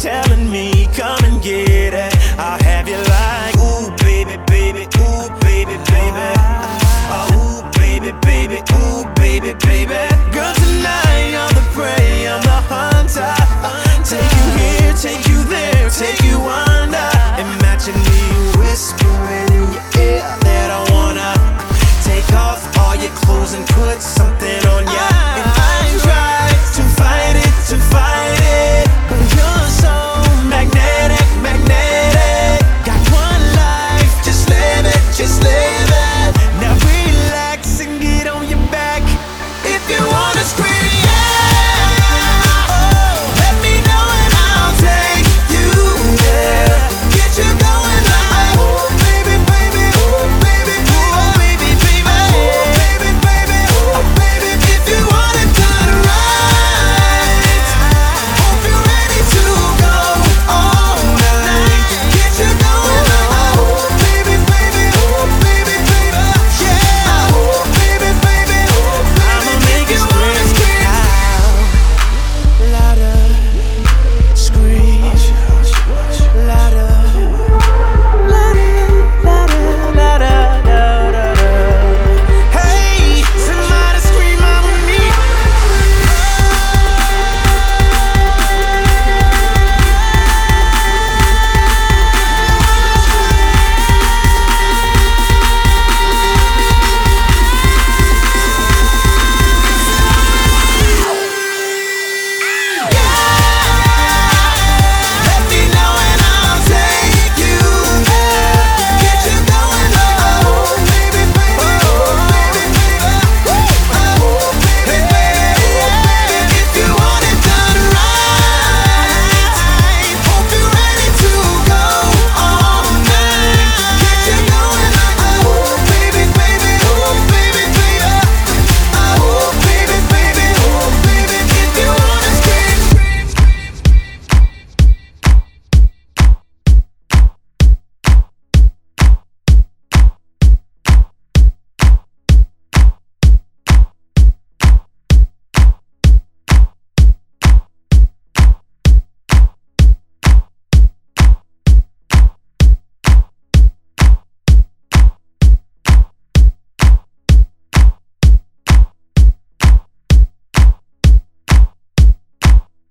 telling me, come and get it. I'll have you like, ooh, baby, baby, ooh, baby, baby. Oh, ooh, baby, baby, ooh, baby, baby. Girl, tonight I'm the prey, I'm the hunter. Take you here, take you there, take you under.